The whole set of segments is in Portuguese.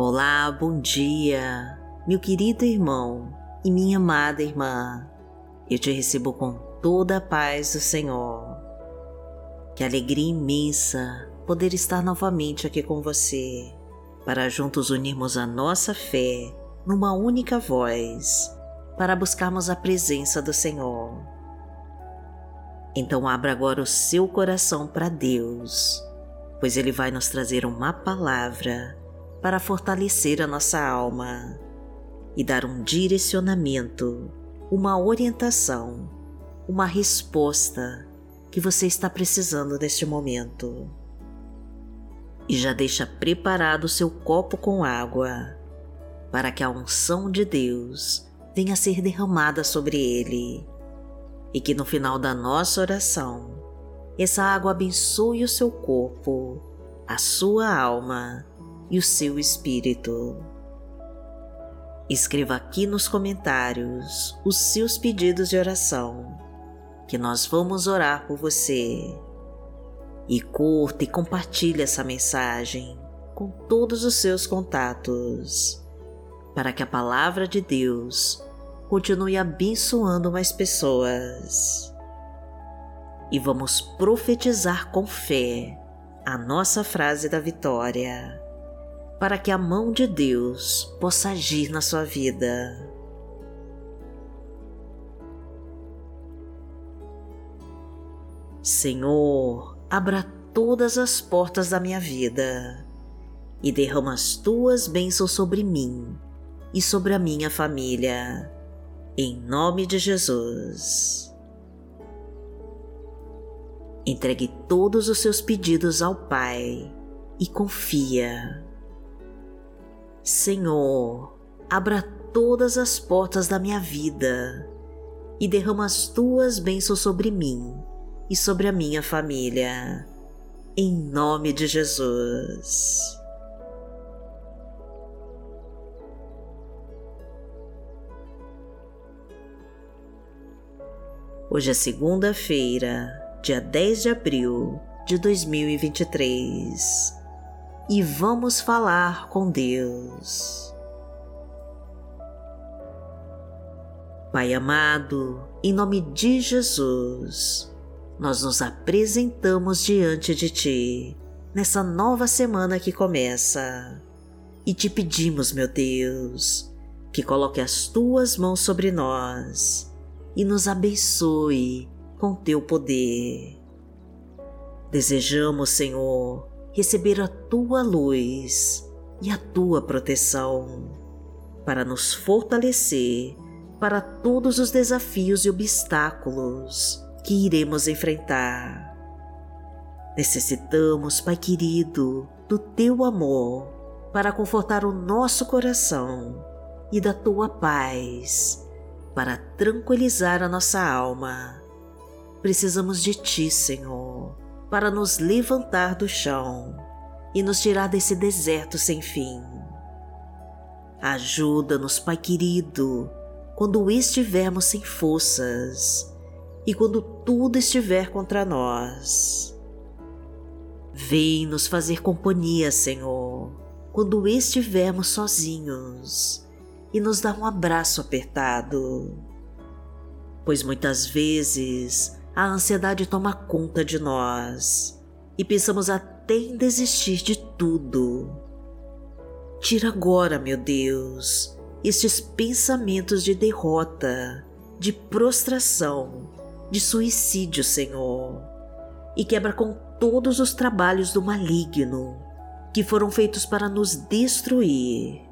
Olá, bom dia, meu querido irmão e minha amada irmã. Eu te recebo com toda a paz do Senhor. Que alegria imensa poder estar novamente aqui com você, para juntos unirmos a nossa fé numa única voz, para buscarmos a presença do Senhor. Então abra agora o seu coração para Deus, pois Ele vai nos trazer uma palavra para fortalecer a nossa alma e dar um direcionamento, uma orientação, uma resposta que você está precisando neste momento. E já deixa preparado o seu copo com água para que a unção de Deus venha a ser derramada sobre ele e que no final da nossa oração essa água abençoe o seu corpo, a sua alma e o seu espírito. Escreva aqui nos comentários os seus pedidos de oração, que nós vamos orar por você. E curta e compartilhe essa mensagem com todos os seus contatos, para que a palavra de Deus continue abençoando mais pessoas. E vamos profetizar com fé a nossa frase da vitória para que a mão de Deus possa agir na sua vida. Senhor, abra todas as portas da minha vida e derrama as tuas bênçãos sobre mim e sobre a minha família, em nome de Jesus. Entregue todos os seus pedidos ao Pai e confia Senhor, abra todas as portas da minha vida e derrama as tuas bênçãos sobre mim e sobre a minha família, em nome de Jesus. Hoje é segunda-feira, dia 10 de abril de 2023 e vamos falar com Deus. Pai amado, em nome de Jesus, nós nos apresentamos diante de Ti nessa nova semana que começa e te pedimos, meu Deus, que coloque as Tuas mãos sobre nós e nos abençoe com Teu poder. Desejamos, Senhor, receber a tua luz e a tua proteção para nos fortalecer para todos os desafios e obstáculos que iremos enfrentar. Necessitamos, Pai querido, do teu amor para confortar o nosso coração e da tua paz para tranquilizar a nossa alma. Precisamos de ti, Senhor para nos levantar do chão e nos tirar desse deserto sem fim. Ajuda-nos, Pai querido, quando estivermos sem forças e quando tudo estiver contra nós. Vem nos fazer companhia, Senhor, quando estivermos sozinhos e nos dar um abraço apertado. Pois muitas vezes a ansiedade toma conta de nós e pensamos até em desistir de tudo. Tira agora, meu Deus, estes pensamentos de derrota, de prostração, de suicídio, Senhor, e quebra com todos os trabalhos do maligno que foram feitos para nos destruir.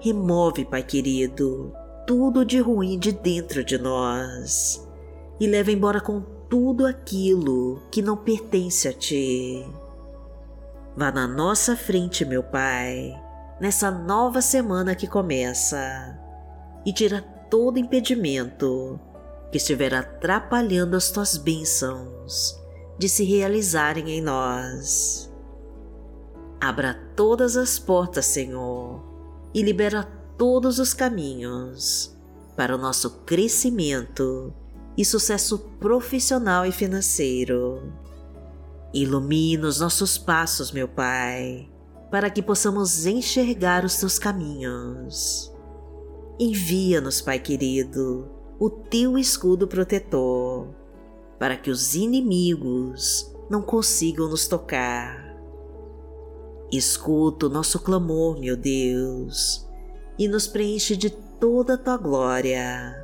Remove, Pai querido, tudo de ruim de dentro de nós e leva embora com tudo aquilo que não pertence a ti. Vá na nossa frente, meu Pai, nessa nova semana que começa e tira todo impedimento que estiver atrapalhando as tuas bênçãos de se realizarem em nós. Abra todas as portas, Senhor, e libera todos os caminhos para o nosso crescimento e sucesso profissional e financeiro. Ilumina os nossos passos, meu Pai, para que possamos enxergar os teus caminhos. Envia-nos, Pai querido, o teu escudo protetor, para que os inimigos não consigam nos tocar. Escuta o nosso clamor, meu Deus, e nos preenche de toda a tua glória,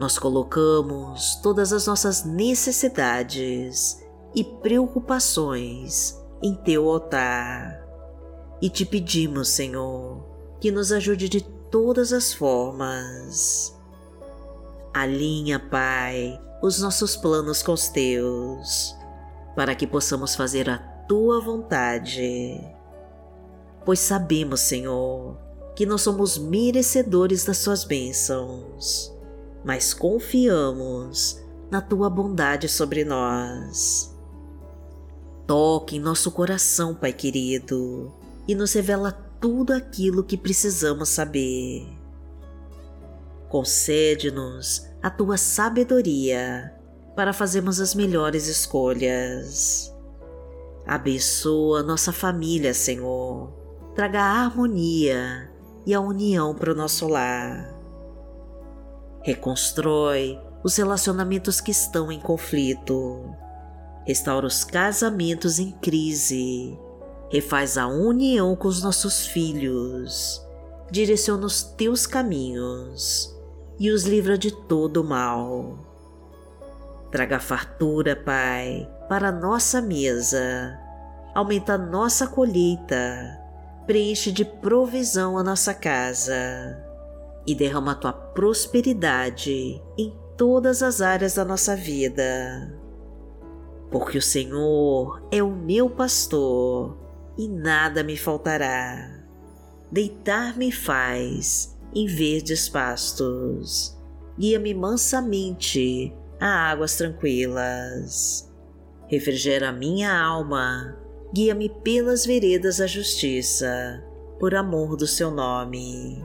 nós colocamos todas as nossas necessidades e preocupações em Teu altar e te pedimos, Senhor, que nos ajude de todas as formas. Alinha, Pai, os nossos planos com os teus, para que possamos fazer a tua vontade. Pois sabemos, Senhor, que não somos merecedores das tuas bênçãos, mas confiamos na tua bondade sobre nós. Toque em nosso coração, Pai querido, e nos revela tudo aquilo que precisamos saber. Concede-nos a tua sabedoria para fazermos as melhores escolhas. Abençoa nossa família, Senhor. Traga a harmonia e a união para o nosso lar. Reconstrói os relacionamentos que estão em conflito. Restaura os casamentos em crise refaz a união com os nossos filhos, direciona os teus caminhos e os livra de todo o mal. Traga fartura, Pai, para nossa mesa, aumenta nossa colheita, preenche de provisão a nossa casa e derrama a tua prosperidade em todas as áreas da nossa vida. Porque o Senhor é o meu pastor e nada me faltará. Deitar-me faz em verdes pastos, guia-me mansamente a águas tranquilas. Refrigera minha alma, guia-me pelas veredas da justiça, por amor do seu nome.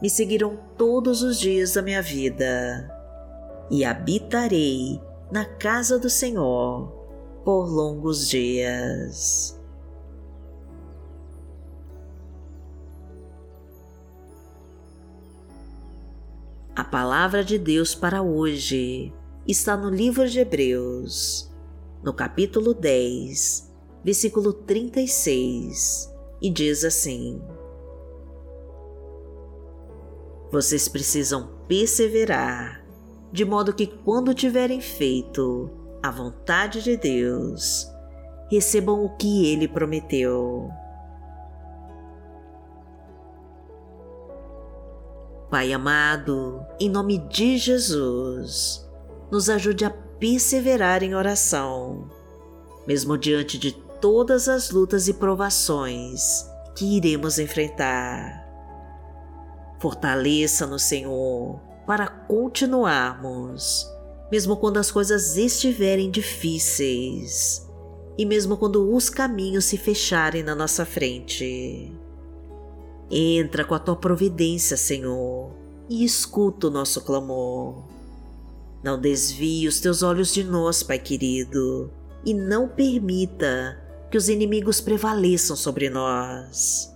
me seguirão todos os dias da minha vida, e habitarei na casa do Senhor por longos dias. A palavra de Deus para hoje está no livro de Hebreus, no capítulo 10, versículo 36, e diz assim: Vocês precisam perseverar, de modo que quando tiverem feito a vontade de Deus, recebam o que Ele prometeu. Pai amado, em nome de Jesus, nos ajude a perseverar em oração, mesmo diante de todas as lutas e provações que iremos enfrentar. Fortaleça-nos, Senhor, para continuarmos mesmo quando as coisas estiverem difíceis e mesmo quando os caminhos se fecharem na nossa frente. Entra com a tua providência, Senhor, e escuta o nosso clamor. Não desvie os teus olhos de nós, Pai querido, e não permita que os inimigos prevaleçam sobre nós.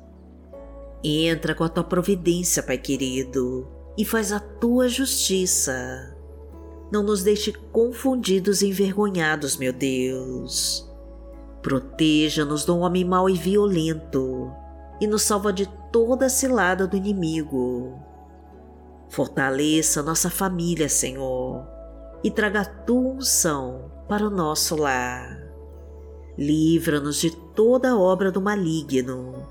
Entra com a tua providência, Pai querido, e faz a tua justiça. Não nos deixe confundidos e envergonhados, meu Deus. Proteja-nos do homem mau e violento e nos salva de toda a cilada do inimigo. Fortaleça nossa família, Senhor, e traga a tua unção para o nosso lar. Livra-nos de toda obra do maligno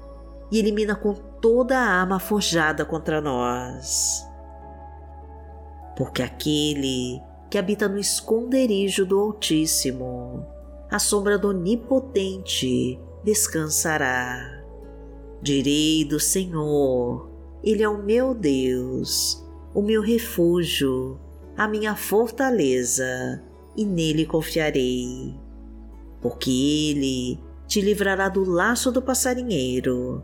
e elimina com toda a arma forjada contra nós. Porque aquele que habita no esconderijo do Altíssimo, a sombra do Onipotente descansará. Direi do Senhor, Ele é o meu Deus, o meu refúgio, a minha fortaleza, e nele confiarei. Porque Ele te livrará do laço do passarinheiro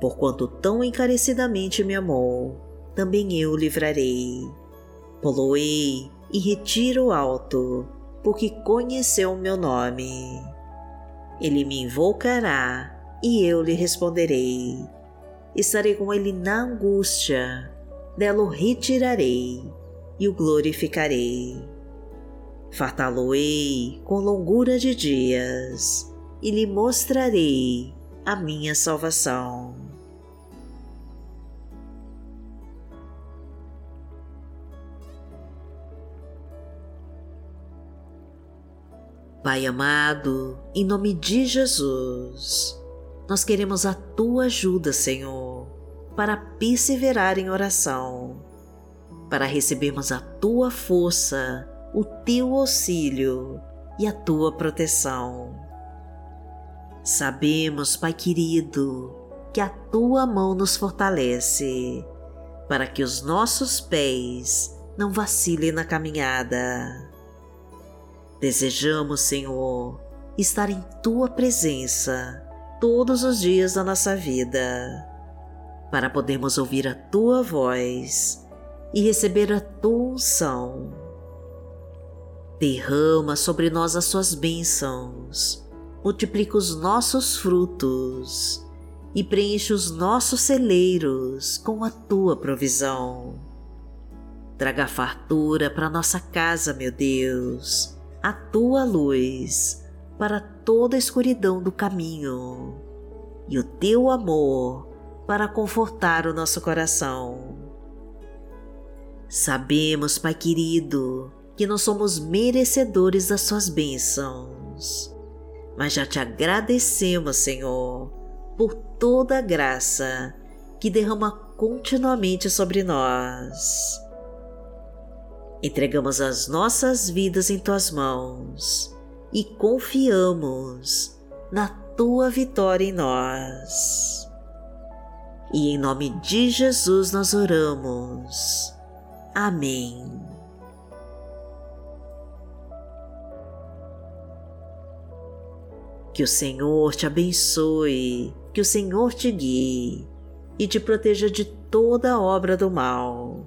Porquanto tão encarecidamente me amou, também eu o livrarei. Poloei e retiro alto, porque conheceu o meu nome. Ele me invocará e eu lhe responderei. Estarei com ele na angústia, dela o retirarei e o glorificarei. Fartá-lo-ei com longura de dias e lhe mostrarei a minha salvação. Pai amado, em nome de Jesus, nós queremos a tua ajuda, Senhor, para perseverar em oração, para recebermos a tua força, o teu auxílio e a tua proteção. Sabemos, Pai querido, que a tua mão nos fortalece, para que os nossos pés não vacilem na caminhada. Desejamos, Senhor, estar em tua presença todos os dias da nossa vida, para podermos ouvir a tua voz e receber a tua unção. Derrama sobre nós as suas bênçãos, multiplica os nossos frutos e preenche os nossos celeiros com a tua provisão. Traga fartura para nossa casa, meu Deus, a tua luz para toda a escuridão do caminho e o teu amor para confortar o nosso coração. Sabemos, Pai querido, que não somos merecedores das Suas bênçãos, mas já te agradecemos, Senhor, por toda a graça que derrama continuamente sobre nós. Entregamos as nossas vidas em Tuas mãos e confiamos na tua vitória em nós. E em nome de Jesus nós oramos. Amém. Que o Senhor te abençoe, que o Senhor te guie e te proteja de toda obra do mal.